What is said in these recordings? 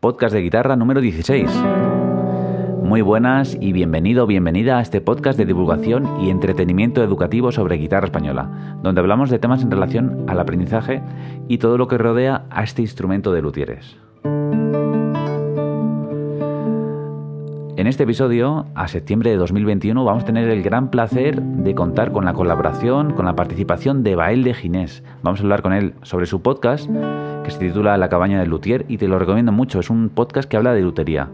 podcast de guitarra número 16. Muy buenas y bienvenido o bienvenida a este podcast de divulgación y entretenimiento educativo sobre guitarra española, donde hablamos de temas en relación al aprendizaje y todo lo que rodea a este instrumento de luthieres. En este episodio, a septiembre de 2021, vamos a tener el gran placer de contar con la colaboración, con la participación de Bael de Ginés. Vamos a hablar con él sobre su podcast, se titula La cabaña del luthier, y te lo recomiendo mucho. Es un podcast que habla de lutería.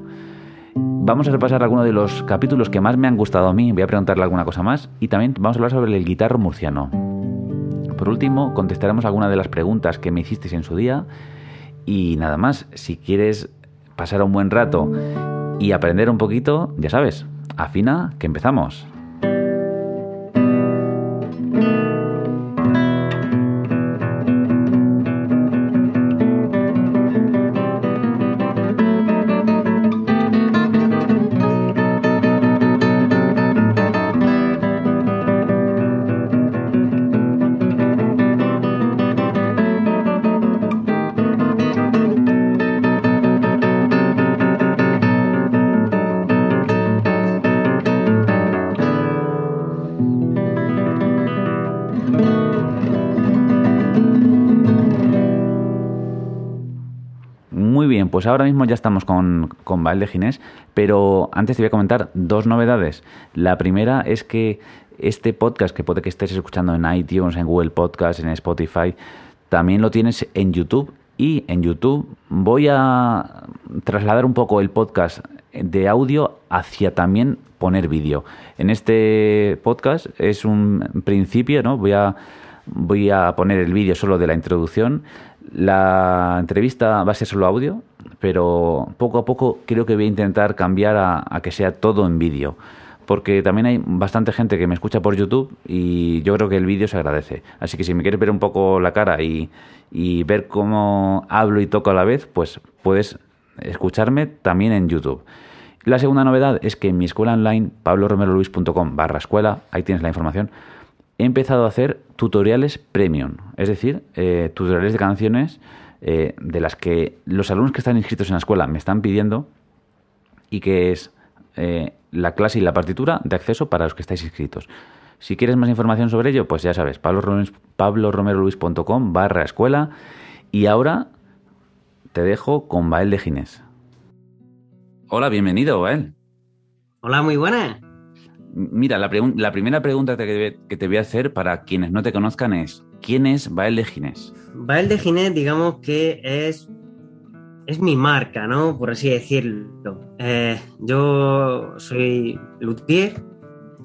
Vamos a repasar algunos de los capítulos que más me han gustado a mí, voy a preguntarle alguna cosa más, y también vamos a hablar sobre el guitarro murciano. Por último, contestaremos algunas de las preguntas que me hicisteis en su día, y nada más, si quieres pasar un buen rato y aprender un poquito, ya sabes, afina que empezamos. Pues ahora mismo ya estamos con, con Bael de Ginés, pero antes te voy a comentar dos novedades. La primera es que este podcast, que puede que estés escuchando en iTunes, en Google Podcast, en Spotify, también lo tienes en YouTube. Y en YouTube voy a trasladar un poco el podcast de audio hacia también poner vídeo. En este podcast es un principio, ¿no? Voy a, voy a poner el vídeo solo de la introducción la entrevista va a ser solo audio, pero poco a poco creo que voy a intentar cambiar a, que sea todo en vídeo. Porque también hay bastante gente que me escucha por YouTube y yo creo que el vídeo se agradece. Así que si me quieres ver un poco la cara y, y ver cómo hablo y toco a la vez, pues puedes escucharme también en YouTube. La segunda novedad es que en mi escuela online, pabloromeroluis.com barra escuela, ahí tienes la información, he empezado a hacer tutoriales premium, es decir, eh, tutoriales de canciones eh, de las que los alumnos que están inscritos en la escuela me están pidiendo y que es eh, la clase y la partitura de acceso para los que estáis inscritos. Si quieres más información sobre ello, pues ya sabes, pabloromeroluis.com barra escuela y ahora te dejo con Bael de Ginés. Hola, bienvenido, Bael. Hola, muy buenas. Mira, la, la, primera pregunta que, que te voy a hacer para quienes no te conozcan es, ¿quién es Bael de Ginés? Bael de Ginés, digamos que es, es mi marca, ¿no? Por así decirlo. Eh, yo soy luthier,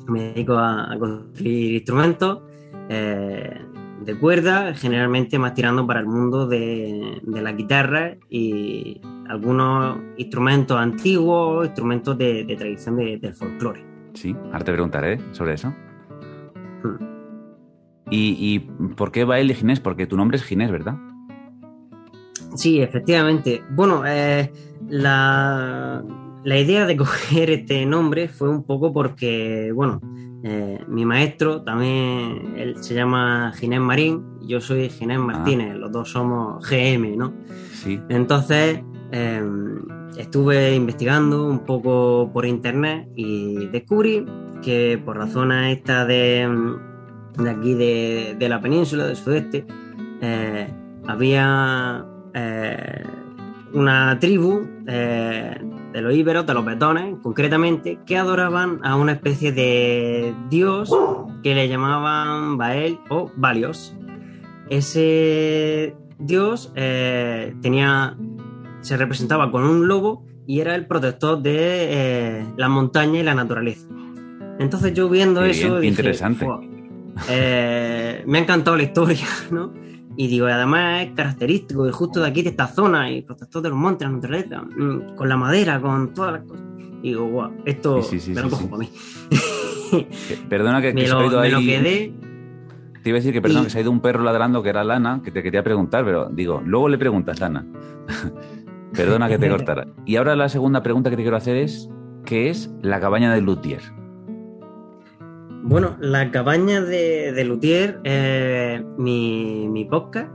me dedico a, a construir instrumentos eh, de cuerda, generalmente más tirando para el mundo de, de la guitarra y algunos instrumentos antiguos, instrumentos de, de tradición de, del folclore. Sí, ahora te preguntaré sobre eso. Hmm. ¿Y, ¿Y, por qué Bael de Ginés? Porque tu nombre es Ginés, ¿verdad? Sí, efectivamente. Bueno, eh, la, la, idea de coger este nombre fue un poco porque, bueno, eh, mi maestro también, él se llama Ginés Marín, y yo soy Ginés Martínez, ah. los dos somos GM, ¿no? Sí. Entonces, eh, estuve investigando un poco por internet y descubrí que por la zona esta de, de aquí de, de, la península del sudeste eh, había eh, una tribu eh, de los íberos, de los betones concretamente, que adoraban a una especie de dios que le llamaban Bael o Balios. Ese dios tenía se representaba con un lobo y era el protector de la montaña y la naturaleza. Entonces yo viendo Qué eso... Bien, dije, interesante. Eh, me ha encantado la historia, ¿no? Y digo, además es característico de justo de aquí, de esta zona, y protector de los montes, la naturaleza, mm, con la madera, con todas las cosas. Y digo, wow, esto sí, sí, sí, me lo cojo para mí. Perdona que, me, que lo, se ha ido me ahí... lo quedé Te iba a decir que perdón, Y- que se ha ido un perro ladrando que era Lana, que te quería preguntar, pero digo, luego le preguntas, Lana. Perdona que te cortara. Y ahora la segunda pregunta que te quiero hacer es, ¿qué es la cabaña del luthier? Bueno, la cabaña de, de Luthier, eh, mi, mi podcast,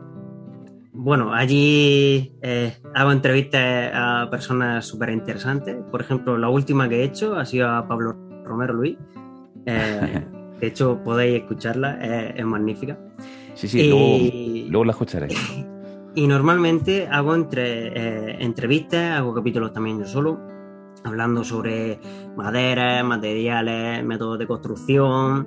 bueno, allí eh, hago entrevistas a personas súper interesantes. Por ejemplo, la última que he hecho ha sido a Pablo Romero Luis. Eh, de hecho, podéis escucharla, es, magnífica. Sí, sí, luego, la escucharé. Y normalmente hago entre, eh, entrevistas, hago capítulos también yo solo, hablando sobre maderas, materiales, métodos de construcción.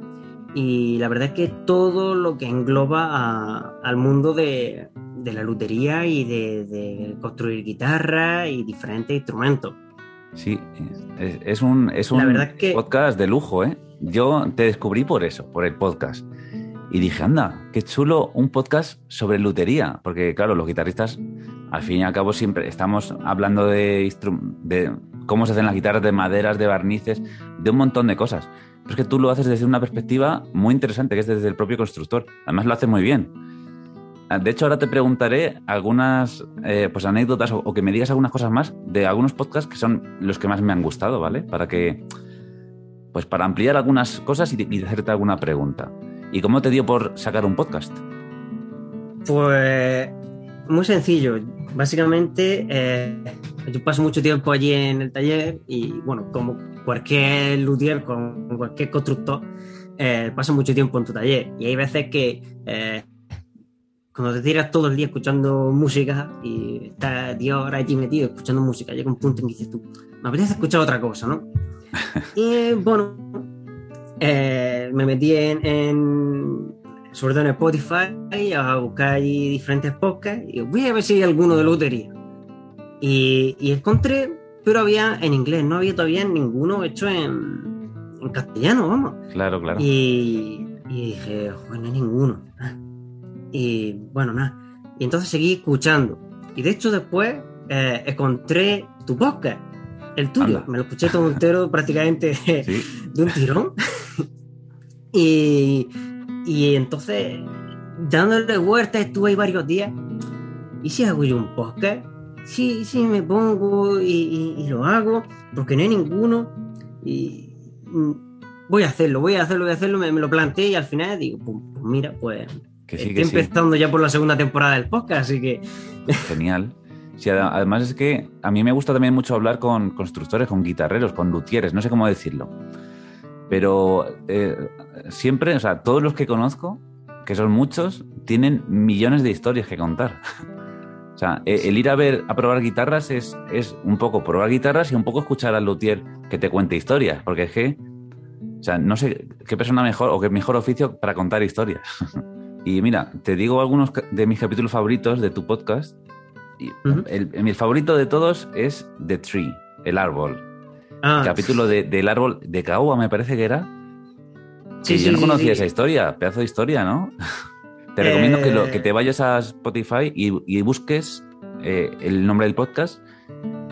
Y la verdad es que todo lo que engloba al mundo de, de la lutería y de, construir guitarra y diferentes instrumentos. Sí, es, un, es un podcast de lujo, ¿eh? Yo te descubrí por eso, por el podcast. Y dije, anda, qué chulo un podcast sobre lutería, porque claro, los guitarristas, al fin y al cabo, siempre estamos hablando de, de cómo se hacen las guitarras, de maderas, de barnices, de un montón de cosas. Pero es que tú lo haces desde una perspectiva muy interesante, que es desde el propio constructor. Además lo haces muy bien. Ah, de hecho, ahora te preguntaré algunas eh, pues anécdotas o, que me digas algunas cosas más de algunos podcasts que son los que más me han gustado, ¿vale? Para que, pues para ampliar algunas cosas y, hacerte alguna pregunta. ¿Y cómo te dio por sacar un podcast? Pues muy sencillo. Básicamente, eh, yo paso mucho tiempo allí en el taller y, bueno, como cualquier luthier, con cualquier constructor, eh, paso mucho tiempo en tu taller. Y hay veces que cuando te tiras todo el día escuchando música y estás 10 horas allí metido escuchando música, llega un punto en que dices tú, me apetece escuchar otra cosa, ¿no? y bueno, eh, me metí en, sobre todo en Spotify, a buscar allí diferentes podcasts y voy a ver si hay alguno de lotería. Y, y encontré, pero había en inglés, no había todavía ninguno hecho en, en castellano, vamos. Claro, claro. Y, y dije, bueno, no hay ninguno. Y bueno, nada. Y entonces seguí escuchando. Y de hecho después eh, encontré tu podcast, el tuyo. Me lo escuché todo entero prácticamente de un tirón. y, y entonces, dándole vueltas, estuve ahí varios días. ¿Y si hago yo un podcast? Sí, sí, me pongo y, lo hago, porque no hay ninguno. Y mm, voy a hacerlo, voy a hacerlo, voy a hacerlo. Me, lo planteé y al final digo, pues, pues mira, pues Estoy empezando ya por la segunda temporada del podcast, así que. Genial. además es que a mí me gusta también mucho hablar con constructores, con guitarreros, con luthieres, no sé cómo decirlo. Pero eh, siempre, o sea, todos los que conozco, que son muchos, tienen millones de historias que contar. o sea, e, el ir a ver, a probar guitarras es, es un poco probar guitarras y un poco escuchar al luthier que te cuente historias, porque es que, o sea, no sé qué persona mejor o qué mejor oficio para contar historias. Y mira, te digo algunos de mis capítulos favoritos de tu podcast. el, mi favorito de todos es The Tree, el árbol. Ah. capítulo del árbol de Caoba, me parece que era. Sí, yo no conocía esa historia, pedazo de historia, ¿no? te recomiendo que, lo, que te vayas a Spotify y, busques eh, el nombre del podcast,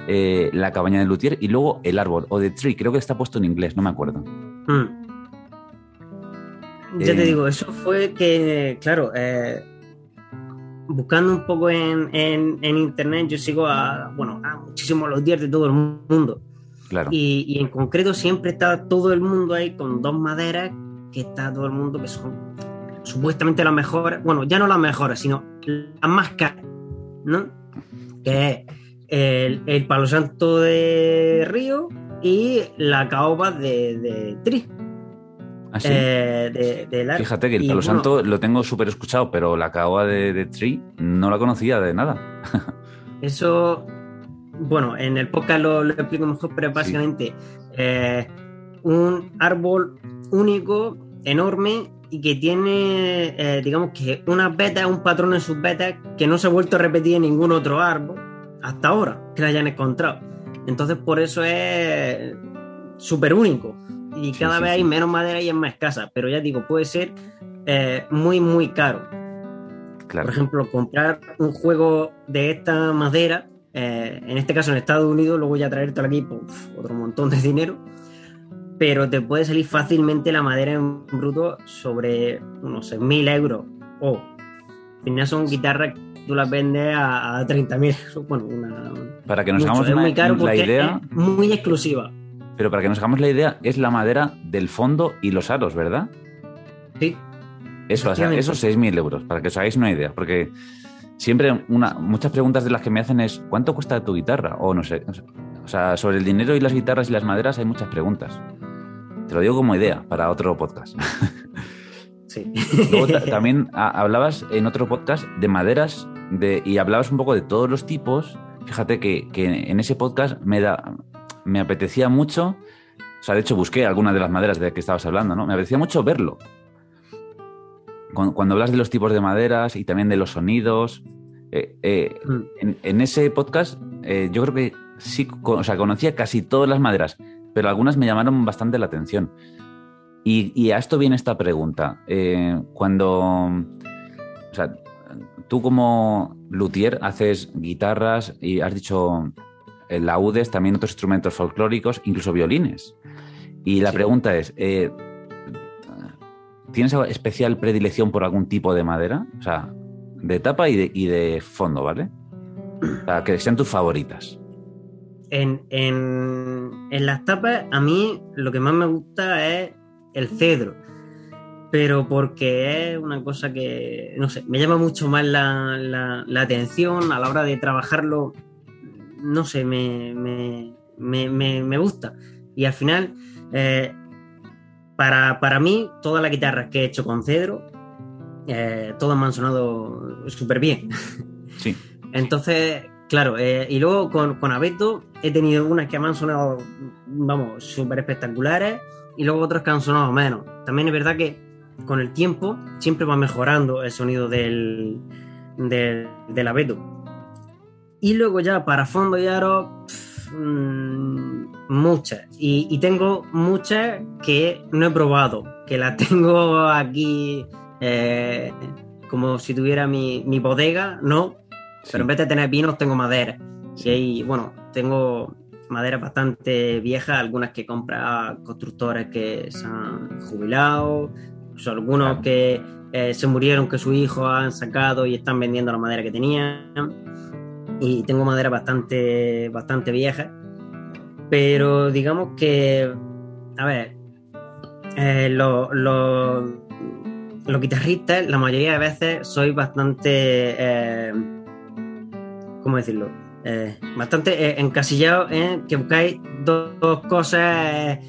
eh, La cabaña de Luthier y luego El árbol o The Tree, creo que está puesto en inglés, no me acuerdo. Mm. Ya te eh, digo, eso fue que, claro, eh, buscando un poco en, internet, yo sigo a, bueno, a muchísimos los días de todo el mundo. Claro. Y, en concreto siempre está todo el mundo ahí con dos maderas, que está todo el mundo que son supuestamente las mejores, bueno, ya no las mejores, sino las más caras, ¿no? Que es el, el palo santo de Río y la caoba de, de Tri. ¿Ah, eh, Fíjate que el Palo Santo lo tengo súper escuchado, pero la caoba de, Tree no la conocía de nada. eso, bueno, en el podcast lo, explico mejor, pero básicamente eh, un árbol único, enorme, y que tiene, eh, digamos que una beta, un patrón en sus betas que no se ha vuelto a repetir en ningún otro árbol hasta ahora que la hayan encontrado. Entonces, por eso es súper único y cada vez hay menos madera y es más escasa, pero ya digo, puede ser eh, muy, muy caro. Por ejemplo, comprar un juego de esta madera, eh, en este caso en Estados Unidos, luego ya traértelo aquí por otro montón de dinero, pero te puede salir fácilmente la madera en bruto sobre unos 6.000 euros. O, al final son guitarras que tú las vendes a, a 30.000. Bueno, una, Para que nos hagamos una, la idea. muy exclusiva. Pero para que nos hagamos la idea, es la madera del fondo y los aros, ¿verdad? Sí. Eso, o sea, esos 6.000 euros, para que os hagáis una idea. Porque siempre una, muchas preguntas de las que me hacen es ¿cuánto cuesta tu guitarra? O no sé. O sea, sobre el dinero y las guitarras y las maderas hay muchas preguntas. Te lo digo como idea para otro podcast. Sí. Luego también hablabas en otro podcast de maderas de, y hablabas un poco de todos los tipos. Fíjate que, que en ese podcast me, da, me apetecía mucho, o sea, de hecho busqué algunas de las maderas de que estabas hablando, ¿no? Me apetecía mucho verlo. Cuando, cuando hablas de los tipos de maderas y también de los sonidos, eh, eh, Mm. en, en ese podcast eh, yo creo que sí, o sea, conocía casi todas las maderas, pero algunas me llamaron bastante la atención. Y, y a esto viene esta pregunta. Eh, cuando, o sea, tú como luthier haces guitarras y has dicho laudes, también otros instrumentos folclóricos, incluso violines. Y la Sí. pregunta es, eh, ¿tienes especial predilección por algún tipo de madera? O sea, de tapa y de, y de fondo, ¿vale? O que sean tus favoritas. En, en, en las tapas, a mí lo que más me gusta es el cedro. Pero porque es una cosa que, no sé, me llama mucho más la, la- atención a la hora de trabajarlo. No sé, me, me, me- me- me gusta. Y al final, eh, para, para mí, todas las guitarras que he hecho con cedro, eh, todas me han sonado súper bien. Sí. Entonces, claro, eh, y luego con, con Abeto he tenido unas que me han sonado, vamos, súper espectaculares y luego otras que han sonado menos. También es verdad que con el tiempo siempre va mejorando el sonido del, del, del Abeto. Y luego ya para fondo y aro, mm, muchas. Y, y tengo muchas que no he probado, que las tengo aquí eh, como si tuviera mi, mi bodega, ¿no? Pero en vez de tener vinos, tengo madera. Sí. Y ahí, bueno, tengo madera bastante vieja, algunas que compra constructores que se han jubilado, sea, algunos Claro. que eh, se murieron, que sus hijos han sacado y están vendiendo la madera que tenían. Y tengo madera bastante, bastante vieja. Pero digamos que, a ver, eh, lo- lo- los guitarristas, la mayoría de veces, sois bastante. eh, ¿Cómo decirlo? Eh, bastante eh, encasillados en que buscáis dos, dos cosas.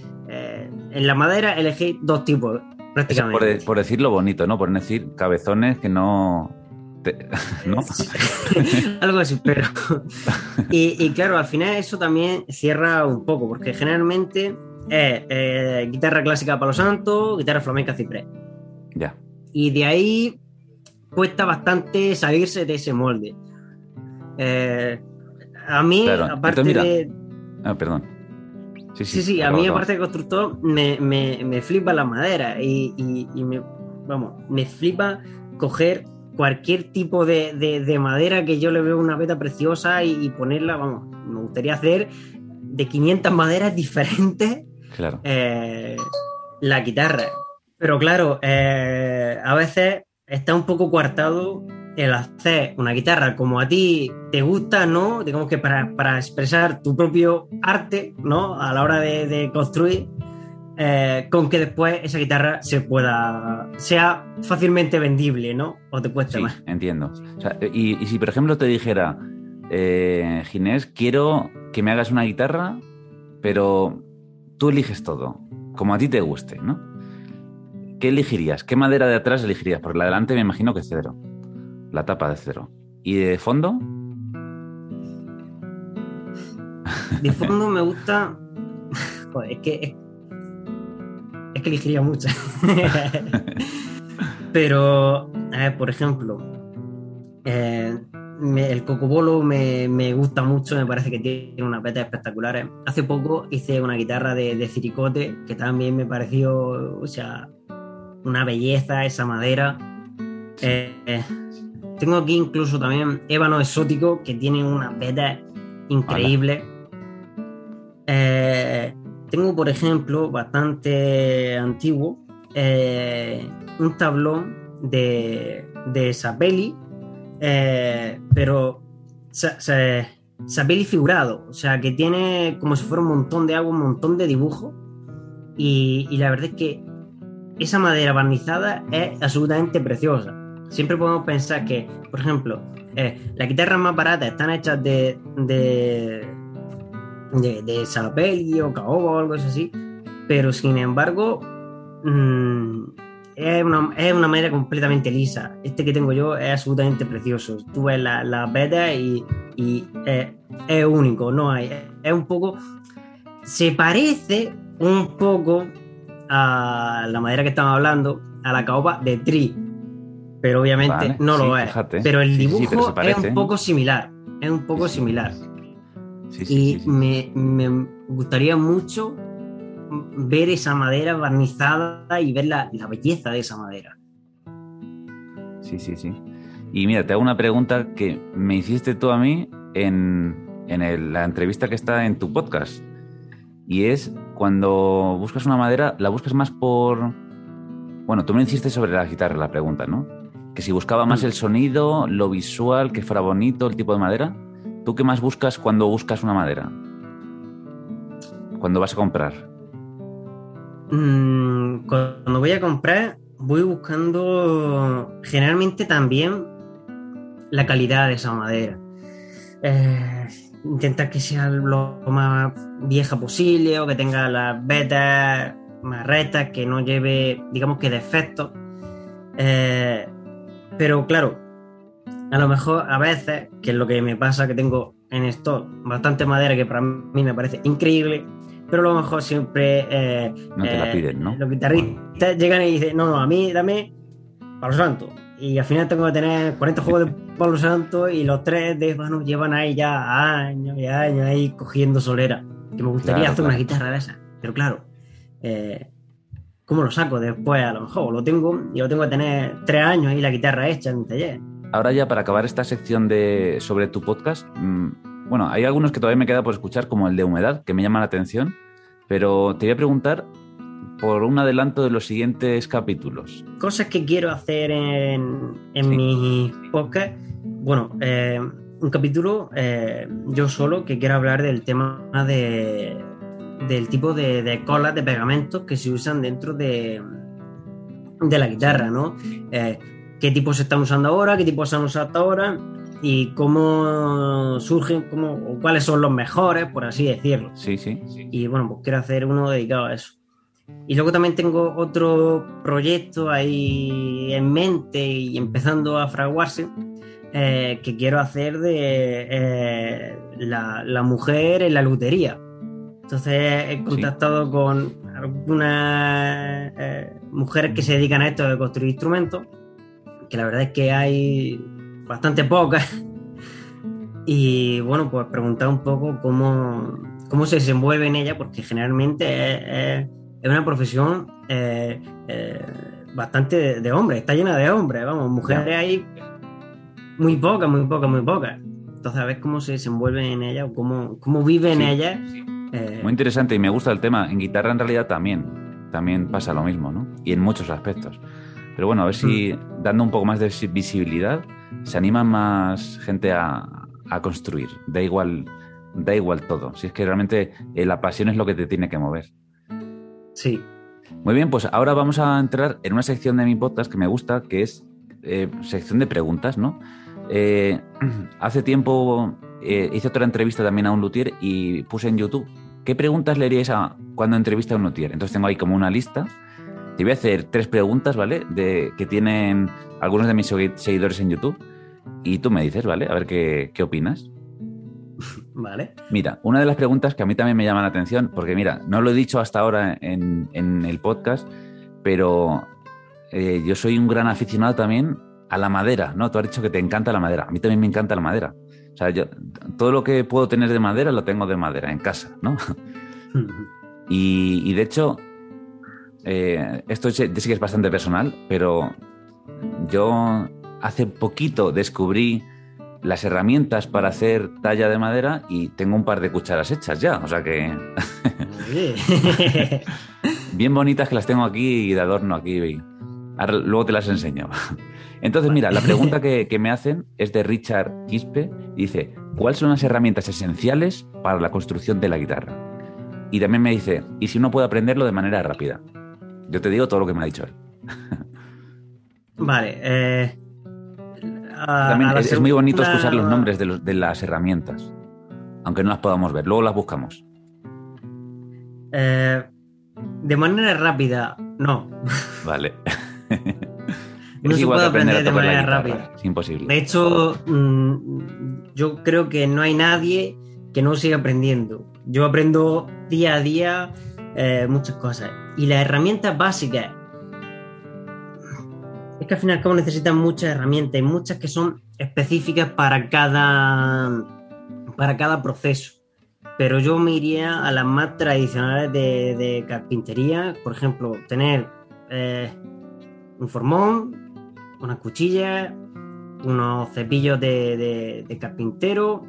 en la madera elegís dos tipos, prácticamente. por, por decirlo bonito, ¿no? Por decir cabezones que no... ¿No? Algo así, pero. y, y claro, al final eso también cierra un poco, porque generalmente es eh, guitarra clásica Palo Santo, guitarra flamenca Ciprés. Ya. Y de ahí cuesta bastante salirse de ese molde. Eh, a mí, Claro, aparte entonces, de. Ah, perdón. Sí, sí, Sí, sí, a mí, aparte de constructor, me, me, me flipa la madera y, y- y me, vamos, me flipa coger cualquier tipo de, de- de madera que yo le veo una beta preciosa y, y ponerla, vamos, me gustaría hacer de 500 maderas diferentes Claro. eh, la guitarra. Pero claro, eh, a veces está un poco coartado el hacer una guitarra como a ti te gusta, ¿no? Digamos que para, para expresar tu propio arte, ¿no? A la hora de, de construir, eh, con que después esa guitarra se pueda, sea fácilmente vendible, ¿no? O te cueste Sí, más. entiendo. O sea, y, y si, por ejemplo, te dijera, eh, Ginés, quiero que me hagas una guitarra, pero tú eliges todo, como a ti te guste, ¿no? ¿Qué elegirías? ¿Qué madera de atrás elegirías? Porque la de delante me imagino que es cedro. La tapa de cedro. ¿Y de fondo? De fondo me gusta. Joder, es que. Es, que elegiría muchas. Pero, a ver, por ejemplo, eh, me- el cocobolo me, me gusta mucho, me parece que tiene unas vetas espectaculares. Hace poco hice una guitarra de, de ciricote que también me pareció, o sea, una belleza esa madera. Eh, eh, tengo aquí incluso también ébano exótico que tiene unas vetas increíbles. Eh, tengo, por ejemplo, bastante antiguo, eh, un tablón de, de Sapelli, eh, pero sa- sa- Sapelli figurado, o sea, que tiene como si fuera un montón de agua, un montón de dibujos, y, la verdad es que esa madera barnizada es absolutamente preciosa. siempre podemos pensar que, por ejemplo, eh, las guitarras más baratas están hechas de, de, de o caoba o algo así, pero sin embargo mm, es, una, es una madera completamente lisa. Este que tengo yo es absolutamente precioso. Tú ves las la vetas y, y es, es único, no hay. Es un poco. Se parece un poco a la madera que estamos hablando, a la caoba de Tri, pero obviamente Vale, no sí, lo es. fíjate. Pero el Sí, sí, dibujo pero es un poco similar. Es un poco similar. Sí, sí, Y sí. Me, me gustaría mucho ver esa madera barnizada y ver la, la belleza de esa madera. Sí, sí, sí. Y mira, te hago una pregunta que me hiciste tú a mí en, en el- la entrevista que está en tu podcast. Y es cuando buscas una madera, la buscas más por... Bueno, tú me hiciste sobre la guitarra la pregunta, ¿no? Que si buscaba más el sonido, lo visual, que fuera bonito, el tipo de madera. ¿Tú qué más buscas cuando buscas una madera? Cuando vas a comprar. Mm, cuando voy a comprar, voy buscando generalmente también la calidad de esa madera. Eh, intentar que sea lo más vieja posible o que tenga las vetas más rectas, que no lleve, digamos que defectos. Eh, pero claro, a lo mejor a veces, que es lo que me pasa, que tengo en esto bastante madera que para mí me parece increíble, pero a lo mejor siempre eh, No te la eh, piden, ¿no? Los guitarristas llegan y dicen, no, no, a mí dame Palo Santo. Y al final tengo que tener 40 juegos de Palo Santo y los tres de bueno, llevan ahí ya años y años ahí cogiendo solera. Que me gustaría Claro, hacer una guitarra de esas. Pero claro, eh, ¿cómo lo saco después? A lo mejor lo tengo y lo tengo que tener tres años y la guitarra hecha en un taller. Ahora ya para acabar esta sección de sobre tu podcast, mm, bueno, hay algunos que todavía me queda por escuchar, como el de humedad, que me llama la atención, pero te voy a preguntar por un adelanto de los siguientes capítulos. cosas que quiero hacer en, en Sí. mi podcast. Bueno, eh, un capítulo eh, yo solo que quiero hablar del tema de, del tipo de, de colas de pegamentos que se usan dentro de, de la guitarra, ¿no? Eh, ¿Qué tipos se están usando ahora? ¿Qué tipos se han usado hasta ahora? Y cómo surgen, cómo, o cuáles son los mejores, por así decirlo. Sí, sí. Y bueno, pues quiero hacer uno dedicado a eso. Y luego también tengo otro proyecto ahí en mente y empezando a fraguarse, eh, que quiero hacer de eh, la, la mujer en la lutería. Entonces he contactado con algunas eh, mujeres que se dedican a esto de construir instrumentos, que la verdad es que hay bastante pocas. Y bueno, pues preguntar un poco cómo, cómo se desenvuelve en ella, porque generalmente es, una profesión eh, eh, bastante de, de hombres, está llena de hombres, vamos, mujeres hay muy pocas, muy pocas, muy pocas. Entonces a ver cómo se desenvuelven en ella o cómo, cómo viven Sí. ella. eh, Muy interesante y me gusta el tema. En guitarra en realidad también, también pasa lo mismo, ¿no? Y en muchos aspectos. Pero bueno, a ver si Mm. dando un poco más de visibilidad se anima más gente a, a construir. Da igual, da igual todo. Si es que realmente eh, la pasión es lo que te tiene que mover. sí, Muy bien, pues ahora vamos a entrar en una sección de mi podcast que me gusta, que es eh, sección de preguntas, ¿no? Eh, hace tiempo hice otra entrevista también a un luthier y puse en YouTube qué preguntas le haríais a cuando entrevista a un luthier. Entonces tengo ahí como una lista. Te voy a hacer tres preguntas, ¿vale? De, que tienen algunos de mis segui- seguidores en YouTube. Y tú me dices, ¿vale? A ver qué, qué opinas. vale. Mira, una de las preguntas que a mí también me llama la atención, porque mira, no lo he dicho hasta ahora en, en el podcast, pero eh, yo soy un gran aficionado también a la madera, ¿no? Tú has dicho que te encanta la madera. A mí también me encanta la madera. O sea, yo todo lo que puedo tener de madera lo tengo de madera en casa, ¿no? Y, y de hecho, eh, esto sí que es bastante personal, pero yo hace poquito descubrí las herramientas para hacer talla de madera y tengo un par de cucharas hechas ya. O sea que bien bonitas que las tengo aquí y de adorno aquí. Ahora, luego te las enseño. Entonces, mira, la pregunta que, que me hacen es de Richard Quispe y dice, ¿cuáles son las herramientas esenciales para la construcción de la guitarra? Y también me dice, ¿y si uno puede aprenderlo de manera rápida? Yo te digo todo lo que me ha dicho él. Vale, eh, a- También a es, es muy bonito escuchar los nombres de, los- de las herramientas, aunque no las podamos ver. Luego las buscamos. Eh, de manera rápida, no. Vale. No es se igual puede aprender aprender de manera rápida. Es imposible. De hecho, mm, yo creo que no hay nadie que no siga aprendiendo. Yo aprendo día a día eh, muchas cosas. Y las herramientas básicas. Es que al fin y al cabo necesitan muchas herramientas y muchas que son específicas para cada, para cada proceso. Pero yo me iría a las más tradicionales de, carpintería. Por ejemplo, tener eh, un formón, unas cuchillas, unos cepillos de- de carpintero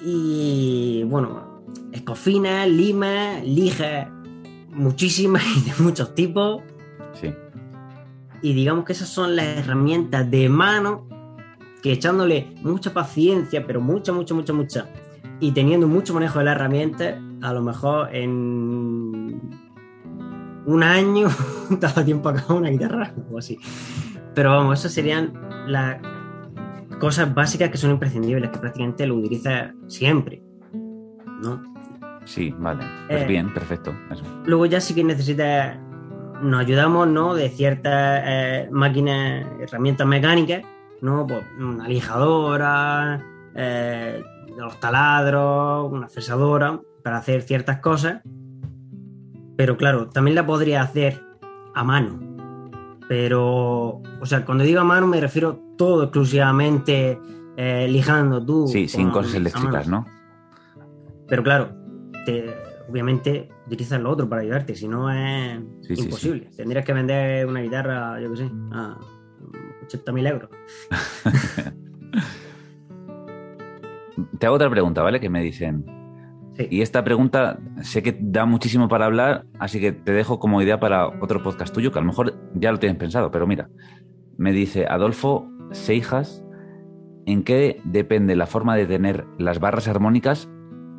y bueno, escofinas, limas, lijas, muchísimas y de muchos tipos. Sí. Y digamos que esas son las herramientas de mano que echándole mucha paciencia, pero mucha, mucha, mucha, mucha, y teniendo mucho manejo de las herramientas, a lo mejor en un año te da tiempo a acabar una guitarra o así. Pero vamos, esas serían las cosas básicas que son imprescindibles, que prácticamente lo utilizas siempre. ¿no? Sí, vale. Pues Eh. bien, perfecto. Eso. Luego ya sí que necesitas, nos ayudamos, ¿no? De ciertas eh, máquinas, herramientas mecánicas, ¿no? Pues una lijadora, eh, los taladros, una fresadora, para hacer ciertas cosas. Pero claro, también la podría hacer a mano. Pero, o sea, cuando digo a mano me refiero todo exclusivamente eh, lijando tú. Sí, sin cosas eléctricas. ¿no? Pero claro, te- obviamente utilizas lo otro para ayudarte, si no es Sí, sí, imposible. Tendrías que vender una guitarra, yo qué sé, a 80.000 euros. Te hago otra pregunta, ¿vale? Que me dicen. Y esta pregunta sé que da muchísimo para hablar, así que te dejo como idea para otro podcast tuyo, que a lo mejor ya lo tienes pensado, pero mira, me dice Adolfo Seijas, ¿en qué depende la forma de tener las barras armónicas?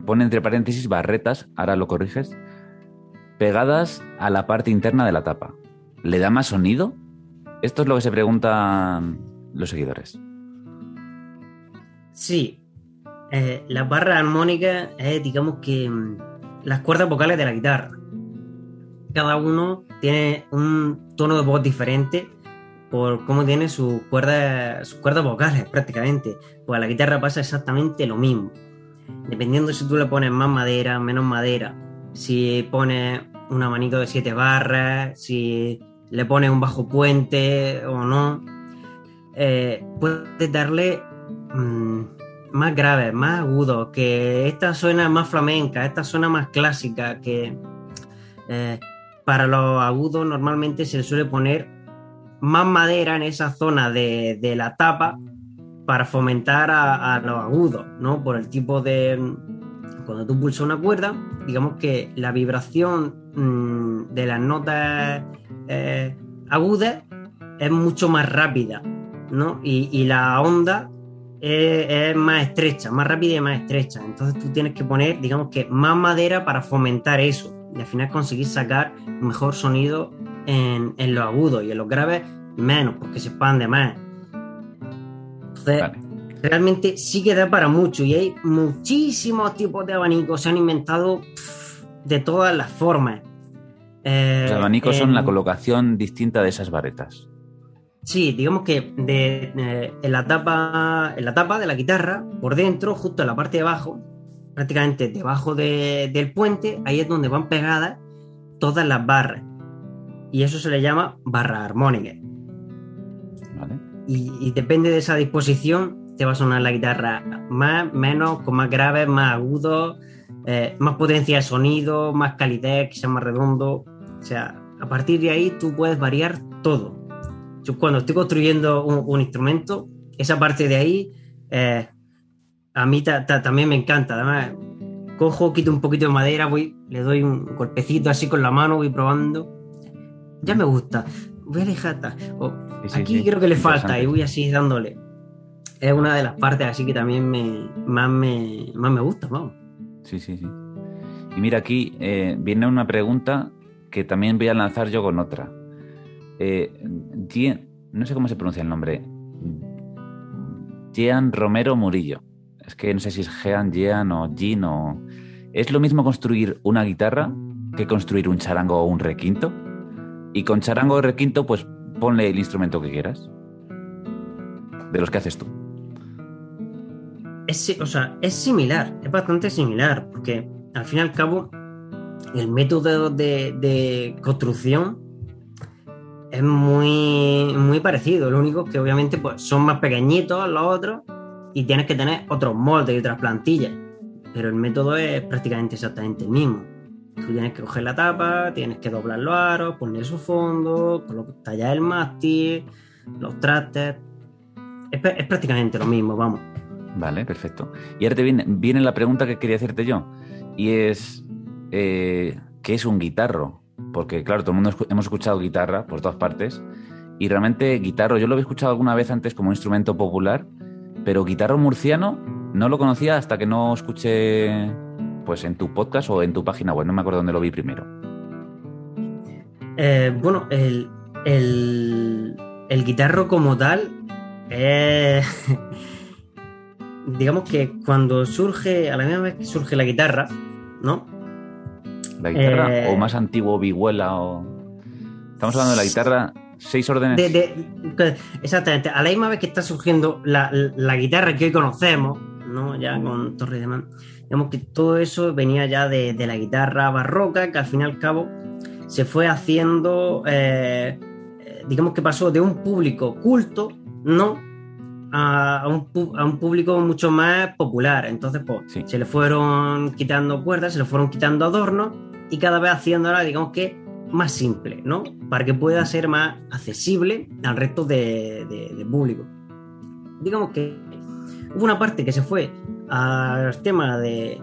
Pone entre paréntesis barretas, ahora lo corriges, pegadas a la parte interna de la tapa. ¿Le da más sonido? Esto es lo que se preguntan los seguidores. Sí, eh, las barras armónicas es, digamos que, las cuerdas vocales de la guitarra. Cada uno tiene un tono de voz diferente por cómo tiene sus cuerdas, sus cuerdas vocales prácticamente. Pues a la guitarra pasa exactamente lo mismo. Dependiendo si tú le pones más madera, menos madera, si pones un abanico de siete barras, si le pones un bajo puente o no, eh, puedes darle mm, más graves, más agudos, que esta suena más flamenca, esta suena más clásica, que eh, para los agudos normalmente se le suele poner más madera en esa zona de, de la tapa para fomentar a, los agudos, ¿no? Por el tipo de... Cuando tú pulsas una cuerda, digamos que la vibración mm, de las notas eh, agudas es mucho más rápida, ¿no? Y, la onda es, es más estrecha, más rápida y más estrecha. Entonces tú tienes que poner, digamos que, más madera para fomentar eso. Y al final conseguir sacar mejor sonido en, en los agudos y en los graves menos, porque se expande más. Entonces, Vale. realmente sí que da para mucho y hay muchísimos tipos de abanicos. Se han inventado pff, de todas las formas. Eh, Los abanicos son en- la colocación distinta de esas varetas. Sí, digamos que de, eh, en, la tapa, en la tapa de la guitarra, por dentro, justo en la parte de abajo, prácticamente debajo de- del puente, ahí es donde van pegadas todas las barras. Y eso se le llama barra armónica. Y, depende de esa disposición, te va a sonar la guitarra más, menos, con más graves, más agudos, eh, más potencia de sonido, más calidez, que sea más redondo. O sea, a partir de ahí tú puedes variar todo. Yo cuando estoy construyendo un, instrumento, esa parte de ahí eh, a mí ta- ta- también me encanta. Además, cojo, quito un poquito de madera, voy, le doy un golpecito así con la mano, voy probando. Ya me gusta. Voy a dejar esta. O, Sí, aquí sí. creo que le falta y voy así dándole. Es una de las partes así que también me, más, me, más me gusta, vamos. Sí, sí, sí. Y mira, aquí eh, viene una pregunta que también voy a lanzar yo con otra. Eh, no sé cómo se pronuncia el nombre, Jean Romero Murillo. Es que no sé si es Jean, Jean o Jean o... ¿Es lo mismo construir una guitarra que construir un charango o un requinto? Y con charango o requinto, pues ponle el instrumento que quieras. De los que haces tú. Es, o sea, es similar, es bastante similar, porque al fin y al cabo el método de, de construcción es muy, muy parecido. Lo único que obviamente pues, son más pequeñitos los otros y tienes que tener otros moldes y otras plantillas. Pero el método es prácticamente exactamente el mismo. Tú tienes que coger la tapa, tienes que doblar los aros, poner su fondo, tallar el mástil, los trastes. Es, prácticamente lo mismo, vamos. Vale, perfecto. Y ahora te viene, viene la pregunta que quería hacerte yo. Y es, eh, ¿qué es un guitarro? porque claro, todo el mundo hemos escuchado guitarra por todas partes y realmente guitarro, yo lo había escuchado alguna vez antes como instrumento popular, pero guitarro murciano no lo conocía hasta que no escuché pues en tu podcast o en tu página web, no me acuerdo dónde lo vi primero. Eh, bueno, el, el, guitarro como tal, digamos que cuando surge, a la misma vez que surge la guitarra, ¿no? la guitarra? ¿O eh, más antiguo, vihuela? O... Estamos hablando de la guitarra, seis órdenes. exactamente, a la misma vez que está surgiendo la, guitarra que hoy conocemos, ¿no? Ya con Torre de Man. Digamos que todo eso venía ya de, la guitarra barroca, que al fin y al cabo se fue haciendo, eh, digamos que pasó de un público culto, ¿no? A un, a un, público mucho más popular. Entonces, pues, se le fueron quitando cuerdas, se le fueron quitando adornos y cada vez haciéndola, digamos que más simple, ¿no? Para que pueda ser más accesible al resto de, público. Digamos que hubo una parte que se fue al tema de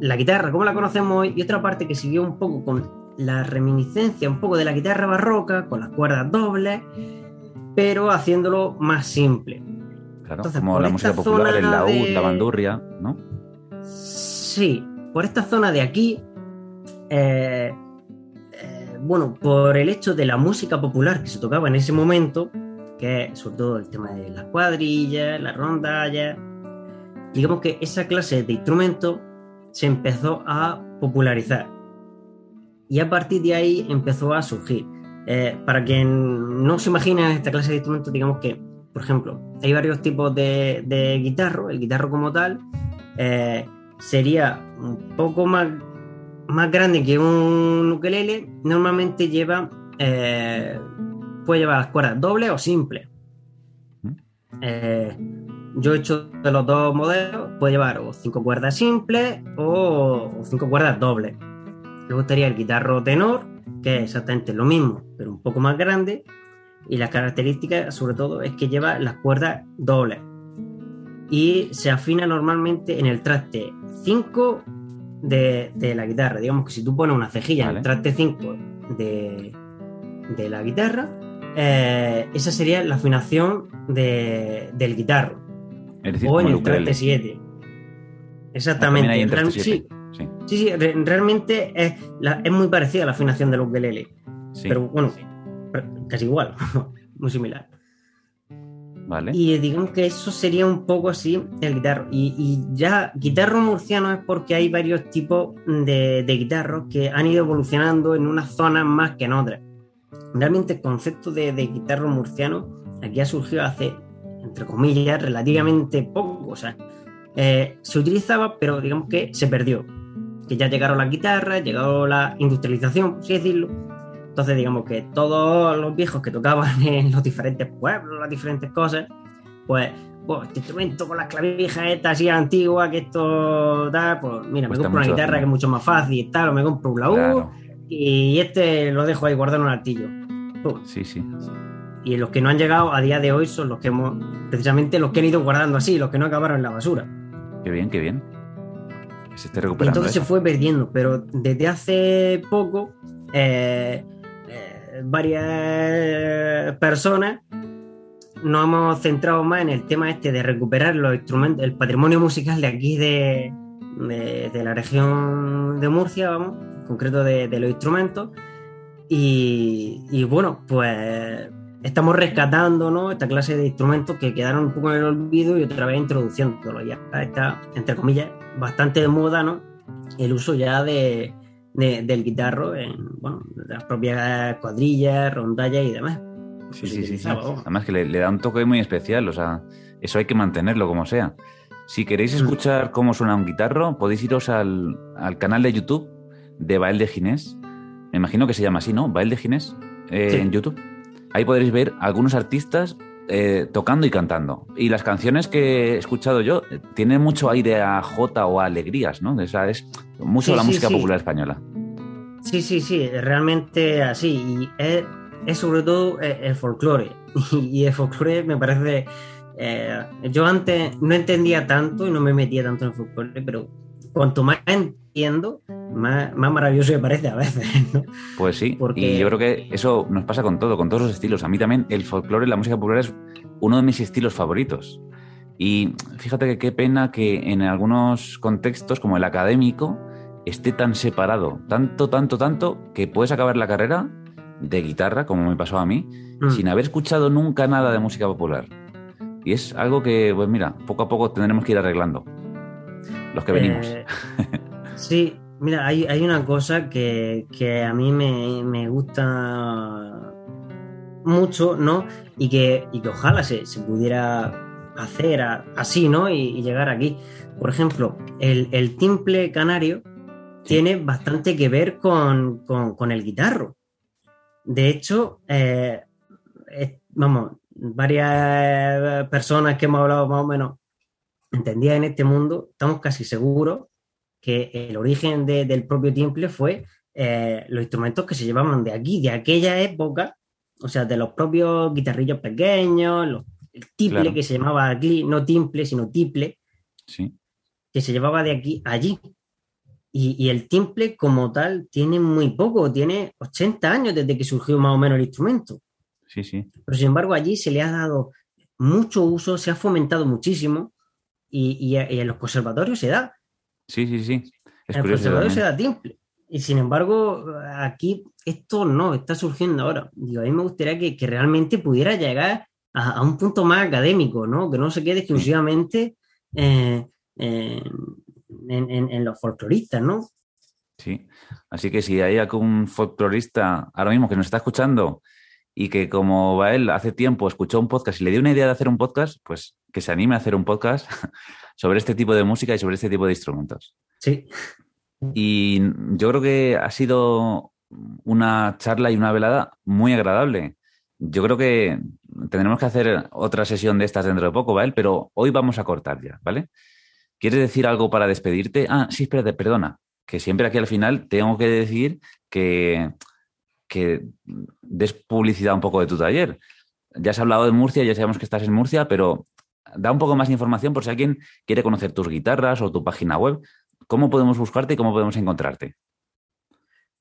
la guitarra, como la conocemos hoy, y otra parte que siguió un poco con la reminiscencia, un poco de la guitarra barroca, con las cuerdas dobles, pero haciéndolo más simple. Claro, como la música popular, el laúd, la bandurria, ¿no? Sí, por esta zona de aquí eh, eh, bueno, por el hecho de la música popular que se tocaba en ese momento, que es sobre todo el tema de las cuadrillas, las rondallas, digamos que esa clase de instrumento se empezó a popularizar. Y a partir de ahí empezó a surgir. Eh, para quien no se imagina esta clase de instrumentos, digamos que, por ejemplo, hay varios tipos de, de guitarro. El guitarro como tal sería un poco más más grande que un ukelele, normalmente lleva, eh, puede llevar las cuerdas dobles o simples. Eh, yo he hecho de los dos modelos, puede llevar o cinco cuerdas simples o, cinco cuerdas dobles. Luego estaría el guitarro tenor, que es exactamente lo mismo, pero un poco más grande. Y las características, sobre todo, es que lleva las cuerdas dobles. Y se afina normalmente en el traste 5 de, la guitarra. Digamos que si tú pones una cejilla en el traste 5 de, de la guitarra, eh, esa sería la afinación del guitarro. o en el traste 7. Exactamente. sí, sí. realmente es, es, muy parecida a la afinación del ukelele. Pero bueno, casi igual, muy similar. Y digamos que eso sería un poco así el guitarro. Y, ya guitarro murciano es porque hay varios tipos de, de guitarros que han ido evolucionando en unas zonas más que en otras. Realmente el concepto de, de guitarro murciano aquí ha surgido hace, entre comillas, relativamente poco. O sea, eh, se utilizaba, pero digamos que se perdió. Que ya llegaron las guitarras, llegó la industrialización, por así decirlo, entonces, digamos que todos los viejos que tocaban en los diferentes pueblos, las diferentes cosas, pues, pues este instrumento con las clavijas esta así antigua, que esto tal, pues mira, me compro una guitarra que es mucho más fácil y tal, o me compro un laúd y este lo dejo ahí guardado en un altillo. Sí, sí. Y los que no han llegado a día de hoy son los que hemos, precisamente los que han ido guardando así, los que no acabaron en la basura. Qué bien, qué bien. se esté recuperando. entonces se fue perdiendo, pero desde hace poco eh, varias personas nos hemos centrado más en el tema este de recuperar los instrumentos, el patrimonio musical de aquí de, de, la región de Murcia, vamos, concreto de, los instrumentos. Y, bueno, pues estamos rescatando ¿no? esta clase de instrumentos que quedaron un poco en el olvido y otra vez introduciéndolo. Ya está, entre comillas, bastante de moda ¿no? el uso ya de, del guitarro en bueno, las propias cuadrillas, rondallas y demás. Sí, sí, sí, Además que le, da un toque muy especial, o sea, eso hay que mantenerlo como sea. Si queréis mm. escuchar cómo suena un guitarro, podéis iros al, al canal de YouTube de Bael de Ginés. Me imagino que se llama así, ¿no? Bael de Ginés eh, en YouTube. Ahí podréis ver algunos artistas eh, tocando y cantando. Y las canciones que he escuchado yo eh, tienen mucho aire a Jota o a alegrías, ¿no? O sea, es mucho la música popular española. Sí, sí, sí, realmente así. Y es, sobre todo el folclore. Y el folclore me parece... yo antes no entendía tanto y no me metía tanto en el folclore, pero cuanto más entiendo, más, maravilloso me parece a veces, ¿no? Pues sí, y yo creo que eso nos pasa con todo, con todos los estilos. A mí también el folclore, la música popular es uno de mis estilos favoritos. Y fíjate que qué pena que en algunos contextos, como el académico, esté tan separado, tanto, tanto, tanto, que puedes acabar la carrera de guitarra, como me pasó a mí, mm. sin haber escuchado nunca nada de música popular. Y es algo que, pues mira, poco a poco tendremos que ir arreglando. Los que venimos. Sí, Mira, hay, hay una cosa que, a mí me, gusta mucho, ¿no? Y que, y que ojalá se, pudiera hacer así, ¿no? Y, llegar aquí. Por ejemplo, el, timple canario tiene bastante que ver con, el guitarro. De hecho, eh, vamos, varias personas que hemos hablado más o menos entendidas en este mundo, estamos casi seguros que el origen del propio timple fue eh, los instrumentos que se llevaban de aquí, de aquella época, o sea, de los propios guitarrillos pequeños, el timple que se llamaba aquí, no timple, sino tiple, que se llevaba de aquí allí. Y, el timple como tal tiene muy poco, tiene 80 años desde que surgió más o menos el instrumento. Sí, sí. Pero sin embargo allí se le ha dado mucho uso, se ha fomentado muchísimo y en los conservatorios se da. Sí, sí, sí. Es el curioso se da timple. Y sin embargo, aquí esto no, está surgiendo ahora. Digo, a mí me gustaría que, realmente pudiera llegar a, un punto más académico, ¿no? Que no se quede exclusivamente eh, en, los folcloristas, ¿no? Sí. Así que si hay algún folclorista ahora mismo que nos está escuchando y que como va él hace tiempo escuchó un podcast y le dio una idea de hacer un podcast, pues que se anime a hacer un podcast sobre este tipo de música y sobre este tipo de instrumentos. Sí. Y yo creo que ha sido una charla y una velada muy agradable. Yo creo que tendremos que hacer otra sesión de estas dentro de poco, ¿vale? Pero hoy vamos a cortar ya, ¿vale? ¿Quieres decir algo para despedirte? Ah, sí, espérate, perdona. Que siempre aquí al final tengo que decir que, que des publicidad un poco de tu taller. Ya has hablado de Murcia, ya sabemos que estás en Murcia, pero da un poco más de información por si alguien quiere conocer tus guitarras o tu página web. ¿Cómo podemos buscarte y cómo podemos encontrarte?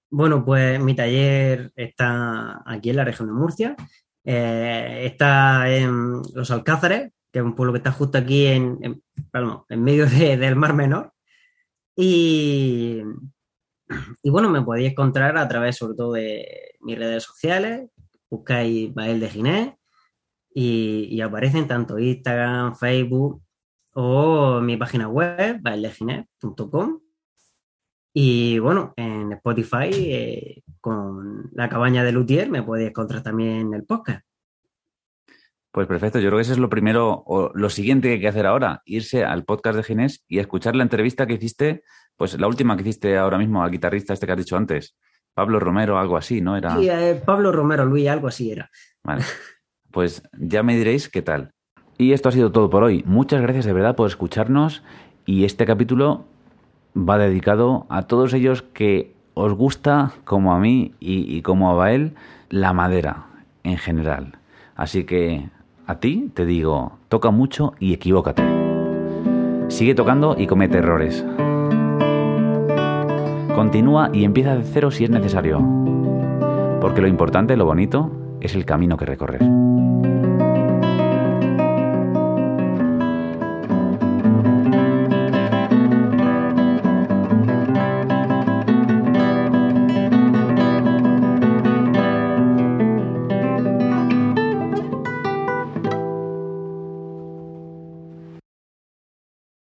Bueno, pues mi taller está aquí en la región de Murcia. Eh, está en Los Alcázares, que es un pueblo que está justo aquí en, medio del Mar Menor. Y, y, bueno, me podéis encontrar a través sobre todo de mis redes sociales. Buscáis Bael de Ginés y, aparecen tanto Instagram, Facebook o mi página web, bailegines.com. Y bueno, en Spotify, eh, con la cabaña de Luthier, me puedes encontrar también el podcast. Pues perfecto, yo creo que eso es lo primero o lo siguiente que hay que hacer ahora, irse al podcast de Ginés y escuchar la entrevista que hiciste, pues la última que hiciste ahora mismo al guitarrista este que has dicho antes, Pablo Romero, algo así, ¿no? Era... Sí, eh, Pablo Romero, Luis, algo así era. Vale. Pues ya me diréis qué tal. Y esto ha sido todo por hoy. Muchas gracias de verdad por escucharnos y este capítulo va dedicado a todos ellos que os gusta, como a mí y, como a Bael, la madera en general. Así que a ti te digo, toca mucho y equivócate. Sigue tocando y comete errores. Continúa y empieza de cero si es necesario. Porque lo importante, lo bonito, es el camino que recorrer.